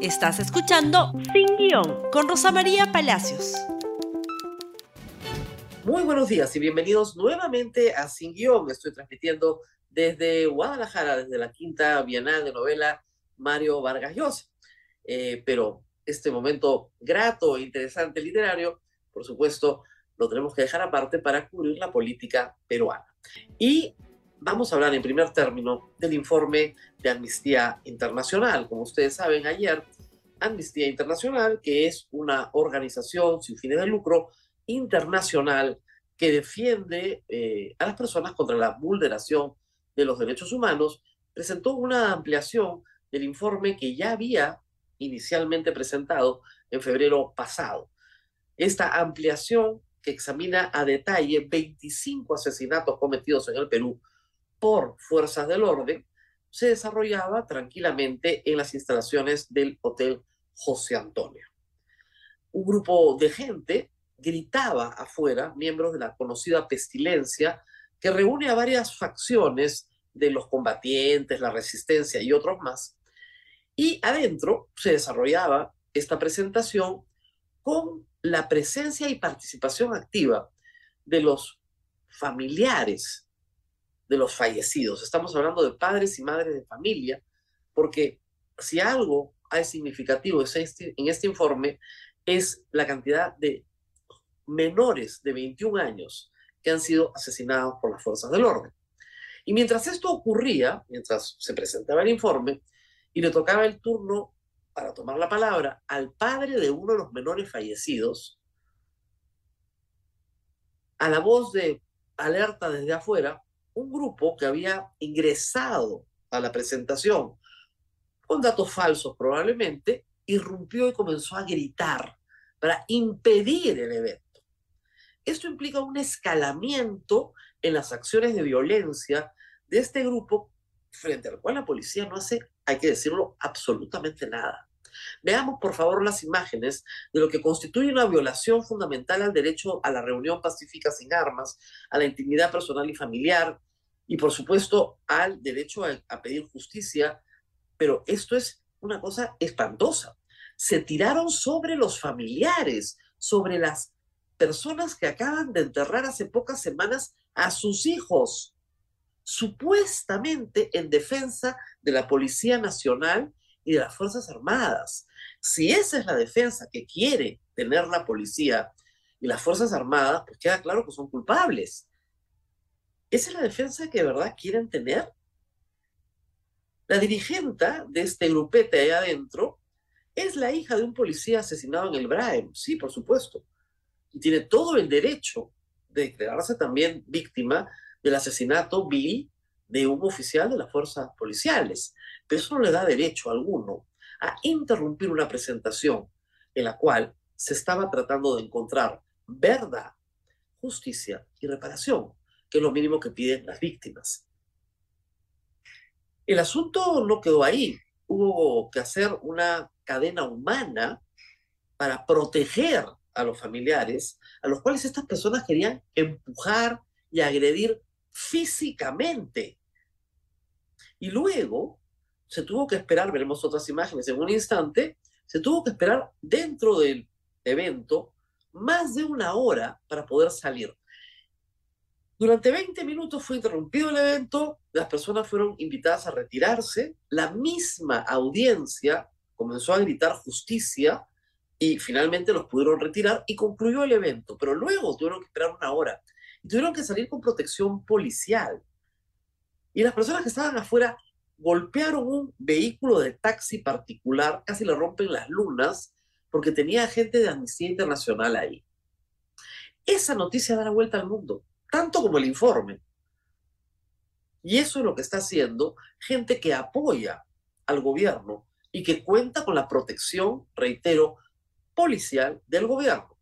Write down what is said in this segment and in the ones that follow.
Estás escuchando Sin Guión con Rosa María Palacios. Muy buenos días y bienvenidos nuevamente a Sin Guión. Estoy transmitiendo desde Guadalajara, desde la quinta Bienal de Novela Mario Vargas Llosa. Eh, pero este momento grato e interesante literario, por supuesto, lo tenemos que dejar aparte para cubrir la política peruana. Y vamos a hablar en primer término del informe de Amnistía Internacional. Como ustedes saben, ayer Amnistía Internacional, que es una organización sin fines de lucro internacional que defiende eh, a las personas contra la vulneración de los derechos humanos, presentó una ampliación del informe que ya había inicialmente presentado en febrero pasado. Esta ampliación que examina a detalle 25 asesinatos cometidos en el Perú por fuerzas del orden, se desarrollaba tranquilamente en las instalaciones del Hotel José Antonio. Un grupo de gente gritaba afuera, miembros de la conocida pestilencia, que reúne a varias facciones de los combatientes, la resistencia y otros más. Y adentro se desarrollaba esta presentación con la presencia y participación activa de los familiares de los fallecidos. Estamos hablando de padres y madres de familia, porque si algo hay significativo este, en este informe es la cantidad de menores de 21 años que han sido asesinados por las fuerzas del orden. Y mientras esto ocurría, mientras se presentaba el informe y le tocaba el turno para tomar la palabra al padre de uno de los menores fallecidos, a la voz de alerta desde afuera, un grupo que había ingresado a la presentación con datos falsos probablemente, irrumpió y comenzó a gritar para impedir el evento. Esto implica un escalamiento en las acciones de violencia de este grupo frente al cual la policía no hace, hay que decirlo, absolutamente nada. Veamos, por favor, las imágenes de lo que constituye una violación fundamental al derecho a la reunión pacífica sin armas, a la intimidad personal y familiar, y, por supuesto, al derecho a, pedir justicia. Pero esto es una cosa espantosa. Se tiraron sobre los familiares, sobre las personas que acaban de enterrar hace pocas semanas a sus hijos, supuestamente en defensa de la Policía Nacional y de las Fuerzas Armadas. Si esa es la defensa que quiere tener la policía y las Fuerzas Armadas, pues queda claro que son culpables. ¿Esa es la defensa que de verdad quieren tener? La dirigente de este grupete ahí adentro es la hija de un policía asesinado en el Braem, sí, por supuesto. Y tiene todo el derecho de declararse también víctima del asesinato vil de un oficial de las fuerzas policiales pero eso no le da derecho alguno a interrumpir una presentación en la cual se estaba tratando de encontrar verdad, justicia y reparación, que es lo mínimo que piden las víctimas. El asunto no quedó ahí. Hubo que hacer una cadena humana para proteger a los familiares, a los cuales estas personas querían empujar y agredir físicamente. Y luego se tuvo que esperar, veremos otras imágenes en un instante, se tuvo que esperar dentro del evento más de una hora para poder salir. Durante 20 minutos fue interrumpido el evento, las personas fueron invitadas a retirarse, la misma audiencia comenzó a gritar justicia y finalmente los pudieron retirar y concluyó el evento, pero luego tuvieron que esperar una hora y tuvieron que salir con protección policial. Y las personas que estaban afuera golpearon un vehículo de taxi particular, casi le rompen las lunas, porque tenía gente de Amnistía Internacional ahí. Esa noticia da la vuelta al mundo, tanto como el informe. Y eso es lo que está haciendo gente que apoya al gobierno y que cuenta con la protección, reitero, policial del gobierno,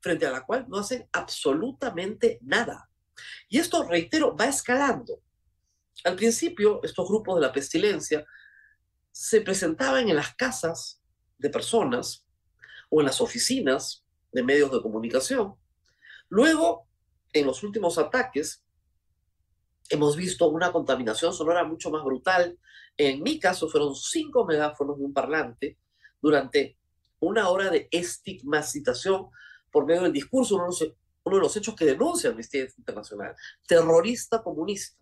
frente a la cual no hacen absolutamente nada. Y esto, reitero, va escalando. Al principio, estos grupos de la pestilencia se presentaban en las casas de personas o en las oficinas de medios de comunicación. Luego, en los últimos ataques, hemos visto una contaminación sonora mucho más brutal. En mi caso, fueron cinco megáfonos de un parlante durante una hora de estigmatización por medio del discurso, uno de los, hechos que denuncia Amnistía Internacional, terrorista comunista.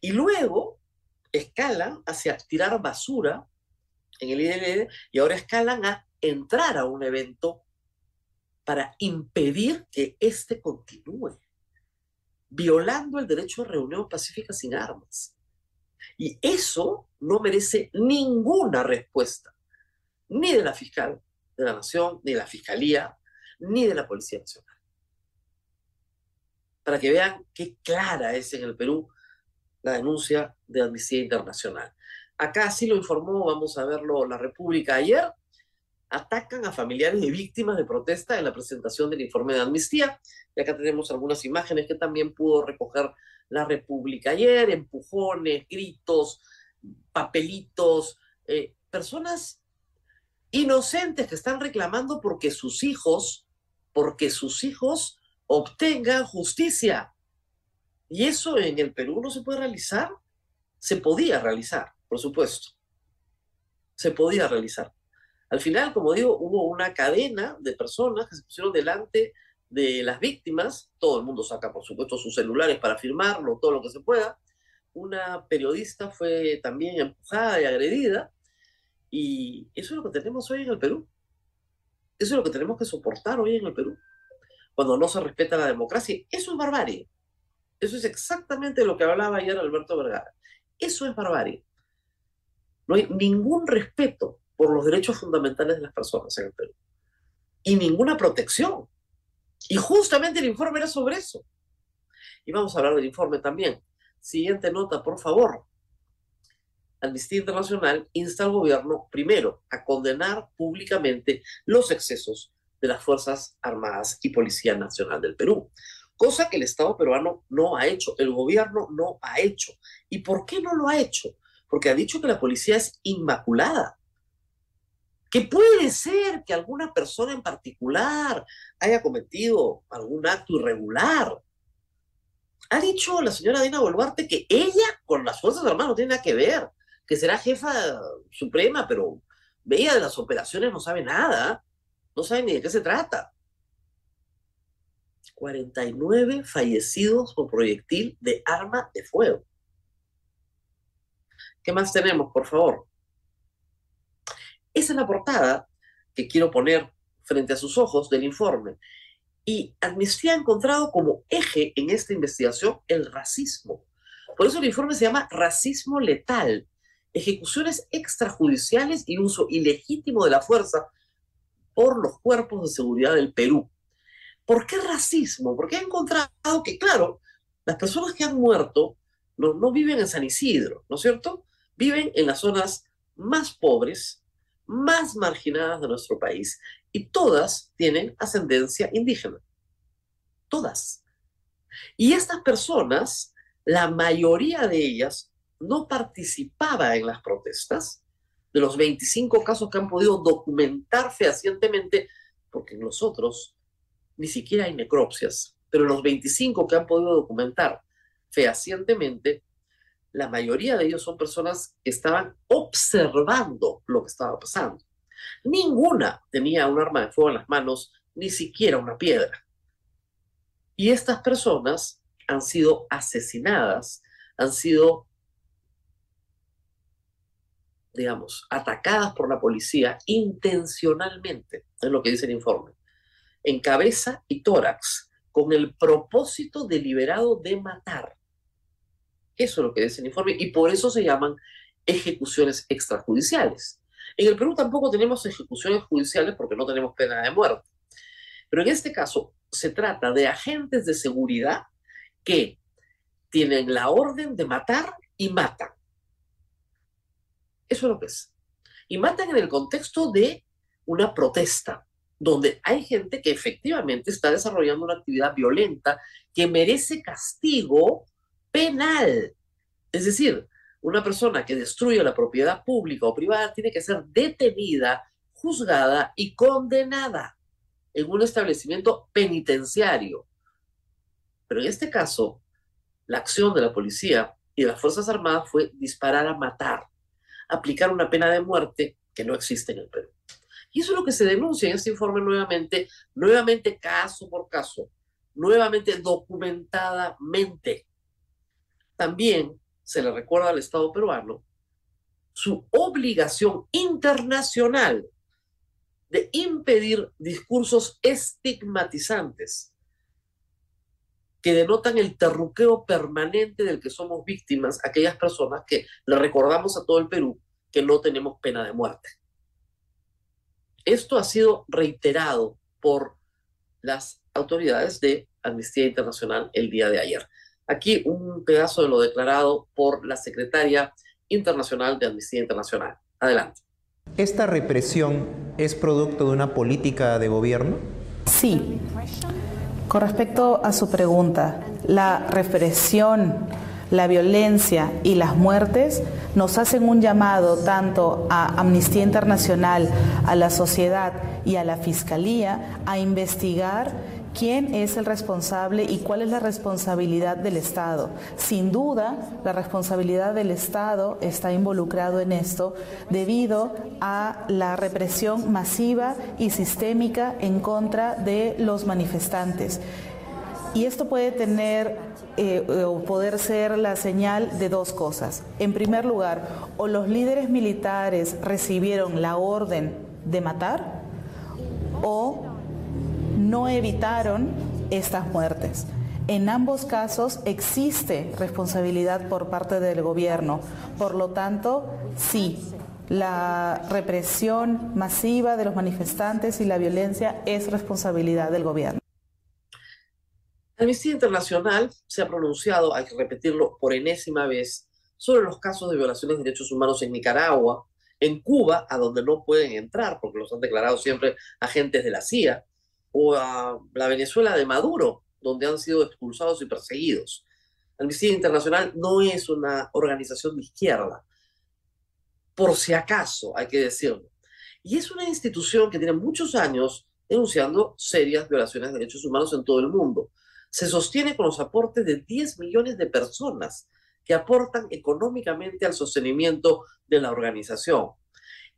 Y luego escalan hacia tirar basura en el IDL y ahora escalan a entrar a un evento para impedir que éste continúe, violando el derecho de reunión pacífica sin armas. Y eso no merece ninguna respuesta, ni de la fiscal de la Nación, ni de la Fiscalía, ni de la Policía Nacional. Para que vean qué clara es en el Perú la denuncia de Amnistía Internacional. Acá sí lo informó, vamos a verlo, la República ayer, atacan a familiares de víctimas de protesta en la presentación del informe de amnistía. Y acá tenemos algunas imágenes que también pudo recoger la República ayer, empujones, gritos, papelitos, eh, personas inocentes que están reclamando porque sus hijos, porque sus hijos obtengan justicia. Y eso en el Perú no se puede realizar. Se podía realizar, por supuesto. Se podía realizar. Al final, como digo, hubo una cadena de personas que se pusieron delante de las víctimas. Todo el mundo saca, por supuesto, sus celulares para firmarlo, todo lo que se pueda. Una periodista fue también empujada y agredida. Y eso es lo que tenemos hoy en el Perú. Eso es lo que tenemos que soportar hoy en el Perú. Cuando no se respeta la democracia. Eso es barbarie. Eso es exactamente lo que hablaba ayer Alberto Vergara. Eso es barbarie. No hay ningún respeto por los derechos fundamentales de las personas en el Perú. Y ninguna protección. Y justamente el informe era sobre eso. Y vamos a hablar del informe también. Siguiente nota, por favor. Amnistía Internacional insta al gobierno, primero, a condenar públicamente los excesos de las Fuerzas Armadas y Policía Nacional del Perú cosa que el Estado peruano no ha hecho, el gobierno no ha hecho. ¿Y por qué no lo ha hecho? Porque ha dicho que la policía es inmaculada. Que puede ser que alguna persona en particular haya cometido algún acto irregular. Ha dicho la señora Dina Boluarte que ella con las Fuerzas Armadas no tiene nada que ver, que será jefa suprema, pero veía de las operaciones no sabe nada, no sabe ni de qué se trata. 49 fallecidos por proyectil de arma de fuego. ¿Qué más tenemos, por favor? Esa es la portada que quiero poner frente a sus ojos del informe. Y Amnistía ha encontrado como eje en esta investigación el racismo. Por eso el informe se llama Racismo Letal, ejecuciones extrajudiciales y uso ilegítimo de la fuerza por los cuerpos de seguridad del Perú. ¿Por qué racismo? Porque ha encontrado que, claro, las personas que han muerto no, no viven en San Isidro, ¿no es cierto? Viven en las zonas más pobres, más marginadas de nuestro país, y todas tienen ascendencia indígena. Todas. Y estas personas, la mayoría de ellas, no participaba en las protestas. De los 25 casos que han podido documentar fehacientemente, porque nosotros ni siquiera hay necropsias, pero los 25 que han podido documentar fehacientemente, la mayoría de ellos son personas que estaban observando lo que estaba pasando. Ninguna tenía un arma de fuego en las manos, ni siquiera una piedra. Y estas personas han sido asesinadas, han sido, digamos, atacadas por la policía intencionalmente, es lo que dice el informe en cabeza y tórax, con el propósito deliberado de matar. Eso es lo que dice el informe y por eso se llaman ejecuciones extrajudiciales. En el Perú tampoco tenemos ejecuciones judiciales porque no tenemos pena de muerte. Pero en este caso se trata de agentes de seguridad que tienen la orden de matar y matan. Eso es lo que es. Y matan en el contexto de una protesta, donde hay gente que efectivamente está desarrollando una actividad violenta que merece castigo penal. Es decir, una persona que destruye la propiedad pública o privada tiene que ser detenida, juzgada y condenada en un establecimiento penitenciario. Pero en este caso, la acción de la policía y de las Fuerzas Armadas fue disparar a matar, aplicar una pena de muerte que no existe en el Perú. Y eso es lo que se denuncia en este informe nuevamente, nuevamente caso por caso, nuevamente documentadamente. También se le recuerda al Estado peruano su obligación internacional de impedir discursos estigmatizantes que denotan el terruqueo permanente del que somos víctimas, aquellas personas que le recordamos a todo el Perú que no tenemos pena de muerte. Esto ha sido reiterado por las autoridades de Amnistía Internacional el día de ayer. Aquí un pedazo de lo declarado por la secretaria internacional de Amnistía Internacional. Adelante. ¿Esta represión es producto de una política de gobierno? Sí. Con respecto a su pregunta, la represión, la violencia y las muertes nos hacen un llamado tanto a Amnistía Internacional, a la sociedad y a la Fiscalía a investigar quién es el responsable y cuál es la responsabilidad del Estado. Sin duda, la responsabilidad del Estado está involucrado en esto debido a la represión masiva y sistémica en contra de los manifestantes. Y esto puede tener eh, o poder ser la señal de dos cosas. En primer lugar, o los líderes militares recibieron la orden de matar o no evitaron estas muertes. En ambos casos existe responsabilidad por parte del gobierno. Por lo tanto, sí, la represión masiva de los manifestantes y la violencia es responsabilidad del gobierno. Amnistía Internacional se ha pronunciado, hay que repetirlo por enésima vez, sobre los casos de violaciones de derechos humanos en Nicaragua, en Cuba, a donde no pueden entrar porque los han declarado siempre agentes de la CIA, o a la Venezuela de Maduro, donde han sido expulsados y perseguidos. Amnistía Internacional no es una organización de izquierda, por si acaso, hay que decirlo. Y es una institución que tiene muchos años denunciando serias violaciones de derechos humanos en todo el mundo. Se sostiene con los aportes de 10 millones de personas que aportan económicamente al sostenimiento de la organización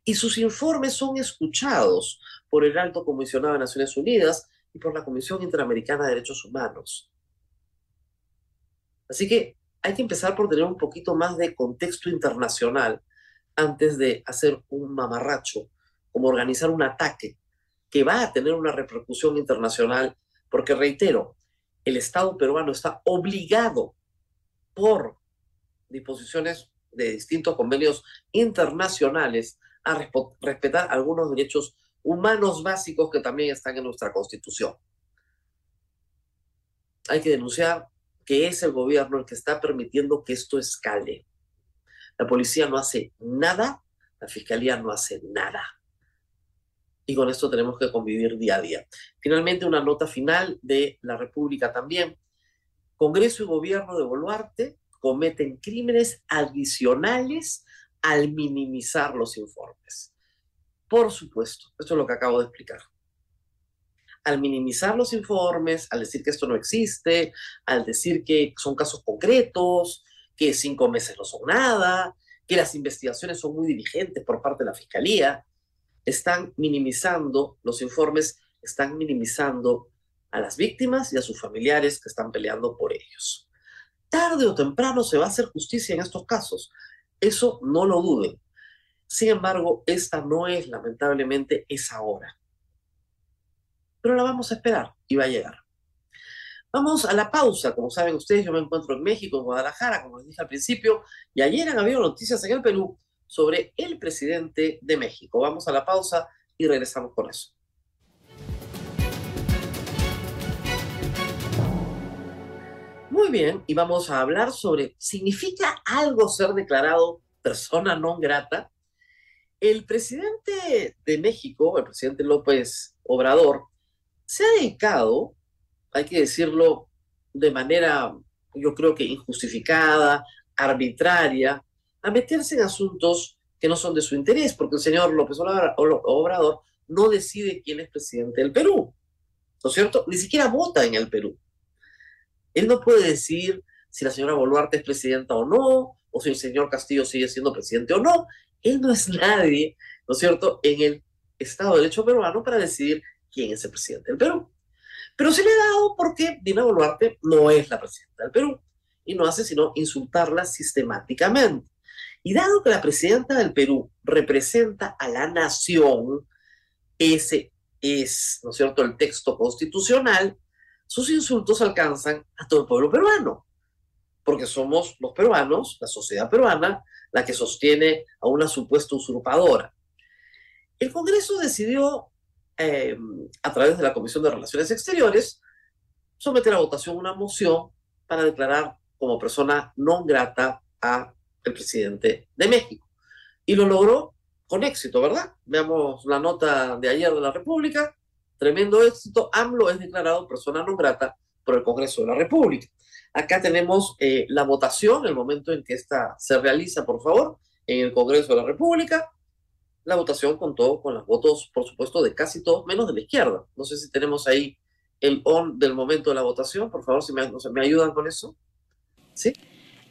y sus informes son escuchados por el Alto Comisionado de Naciones Unidas y por la Comisión Interamericana de Derechos Humanos. Así que hay que empezar por tener un poquito más de contexto internacional antes de hacer un mamarracho, como organizar un ataque que va a tener una repercusión internacional, porque reitero, el Estado peruano está obligado por disposiciones de distintos convenios internacionales respetar algunos derechos humanos básicos que también están en nuestra Constitución. Hay que denunciar que es el gobierno el que está permitiendo que esto escale. La policía no hace nada, la fiscalía no hace nada. Y con esto tenemos que convivir día a día. Finalmente, una nota final de la República también. Congreso y gobierno de Boluarte cometen crímenes adicionales al minimizar los informes. Por supuesto, esto es lo que acabo de explicar. Al minimizar los informes, al decir que esto no existe, al decir que son casos concretos, que cinco meses no son nada, que las investigaciones son muy diligentes por parte de la Fiscalía, están minimizando los informes, están minimizando a las víctimas y a sus familiares que están peleando por ellos. Tarde o temprano se va a hacer justicia en estos casos, eso no lo duden. Sin embargo, esta no es lamentablemente esa hora. Pero la vamos a esperar y va a llegar. Vamos a la pausa. Como saben ustedes, yo me encuentro en México, en Guadalajara, como les dije al principio, y ayer han habido noticias en el Perú sobre el presidente de México. Vamos a la pausa y regresamos con eso. Muy bien, y vamos a hablar sobre, ¿significa algo ser declarado persona non grata? El presidente de México, el presidente López Obrador, se ha dedicado, hay que decirlo de manera, yo creo que injustificada, arbitraria, a meterse en asuntos que no son de su interés, porque el señor López Obrador no decide quién es presidente del Perú, ¿no es cierto? Ni siquiera vota en el Perú. Él no puede decir si la señora Boluarte es presidenta o no, o si el señor Castillo sigue siendo presidente o no. Él no es nadie, ¿no es cierto?, en el Estado de Derecho peruano para decidir quién es el presidente del Perú. Pero se le ha dado porque Dina Boluarte no es la presidenta del Perú y no hace sino insultarla sistemáticamente. Y dado que la presidenta del Perú representa a la nación, ese es, ¿no es cierto?, el texto constitucional, sus insultos alcanzan a todo el pueblo peruano, porque somos los peruanos, la sociedad peruana, la que sostiene a una supuesta usurpadora. El Congreso decidió, eh, a través de la Comisión de Relaciones Exteriores, someter a votación una moción para declarar como persona no grata a el presidente de México. Y lo logró con éxito, ¿verdad? Veamos la nota de ayer de la República. Tremendo éxito. AMLO es declarado persona no grata por el Congreso de la República. Acá tenemos eh, la votación, el momento en que esta se realiza, por favor, en el Congreso de la República. La votación contó con los votos, por supuesto, de casi todos, menos de la izquierda. No sé si tenemos ahí el on del momento de la votación. Por favor, si me, me ayudan con eso. ¿Sí?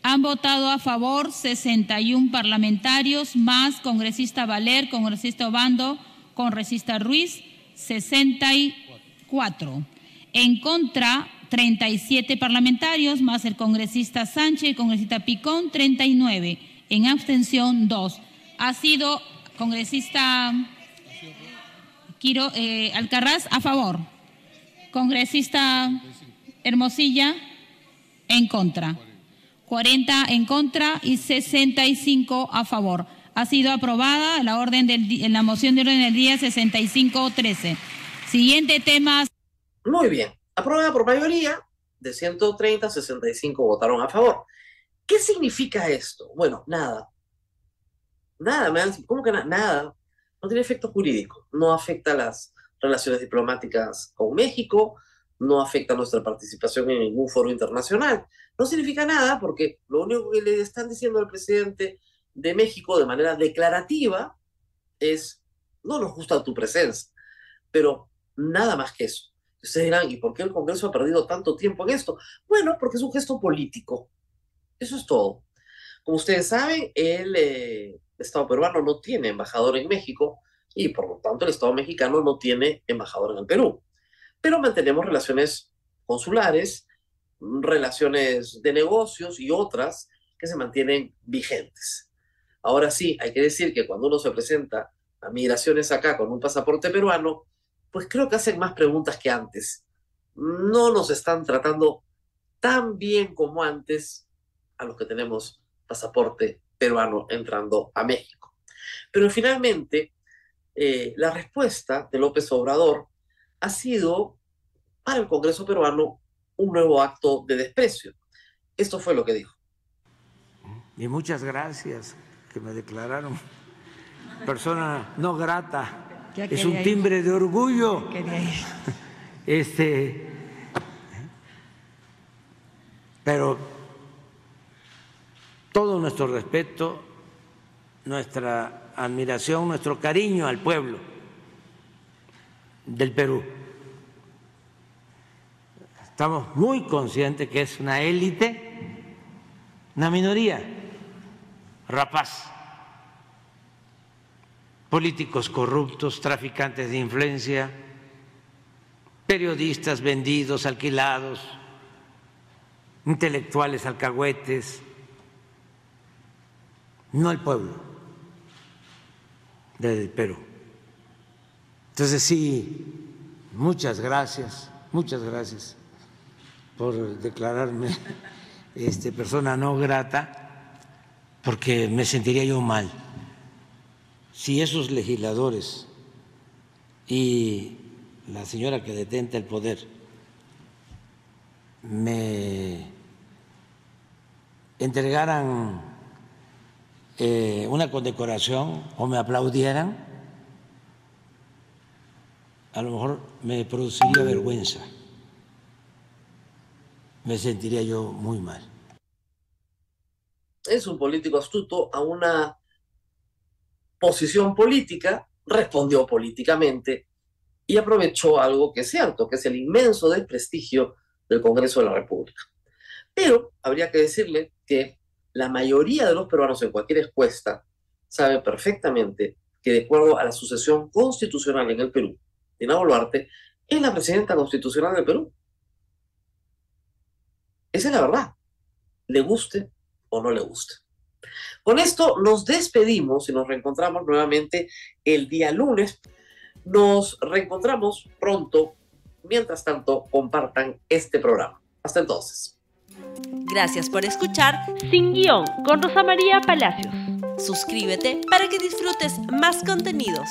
Han votado a favor 61 parlamentarios, más congresista Valer, congresista Obando, congresista Ruiz, 64. En contra, 37 parlamentarios, más el congresista Sánchez, el congresista Picón, 39. En abstención, 2. Ha sido congresista Quiro, eh, Alcarraz a favor. Congresista Hermosilla en contra. 40 en contra y 65 a favor. Ha sido aprobada la orden del, la moción de orden del día 65-13. Siguiente tema. Muy bien. Aprobada por mayoría de 130, 65 votaron a favor. ¿Qué significa esto? Bueno, nada. Nada, me ¿cómo que nada? No tiene efecto jurídico, no afecta las relaciones diplomáticas con México, no afecta nuestra participación en ningún foro internacional. No significa nada porque lo único que le están diciendo al presidente de México de manera declarativa es, no nos gusta tu presencia, pero nada más que eso. Ustedes dirán, ¿y por qué el Congreso ha perdido tanto tiempo en esto? Bueno, porque es un gesto político. Eso es todo. Como ustedes saben, el eh, Estado peruano no tiene embajador en México y por lo tanto el Estado mexicano no tiene embajador en el Perú pero mantenemos relaciones consulares, relaciones de negocios y otras que se mantienen vigentes. Ahora sí, hay que decir que cuando uno se presenta a migraciones acá con un pasaporte peruano, pues creo que hacen más preguntas que antes. No nos están tratando tan bien como antes a los que tenemos pasaporte peruano entrando a México. Pero finalmente, eh, la respuesta de López Obrador ha sido para el Congreso peruano un nuevo acto de desprecio. Esto fue lo que dijo. Y muchas gracias que me declararon persona no grata. Es un timbre de orgullo. Este, pero todo nuestro respeto, nuestra admiración, nuestro cariño al pueblo del Perú. Estamos muy conscientes que es una élite, una minoría, rapaz, políticos corruptos, traficantes de influencia, periodistas vendidos, alquilados, intelectuales alcahuetes, no el pueblo del Perú. Entonces sí, muchas gracias, muchas gracias por declararme este, persona no grata, porque me sentiría yo mal. Si esos legisladores y la señora que detenta el poder me entregaran eh, una condecoración o me aplaudieran, a lo mejor me produciría vergüenza, me sentiría yo muy mal. Es un político astuto a una posición política, respondió políticamente y aprovechó algo que es cierto, que es el inmenso desprestigio del Congreso de la República. Pero habría que decirle que la mayoría de los peruanos en cualquier encuesta sabe perfectamente que de acuerdo a la sucesión constitucional en el Perú, Dina Boluarte es la presidenta constitucional del Perú. Esa es la verdad, le guste o no le guste. Con esto nos despedimos y nos reencontramos nuevamente el día lunes. Nos reencontramos pronto. Mientras tanto, compartan este programa. Hasta entonces. Gracias por escuchar Sin Guión con Rosa María Palacios. Suscríbete para que disfrutes más contenidos.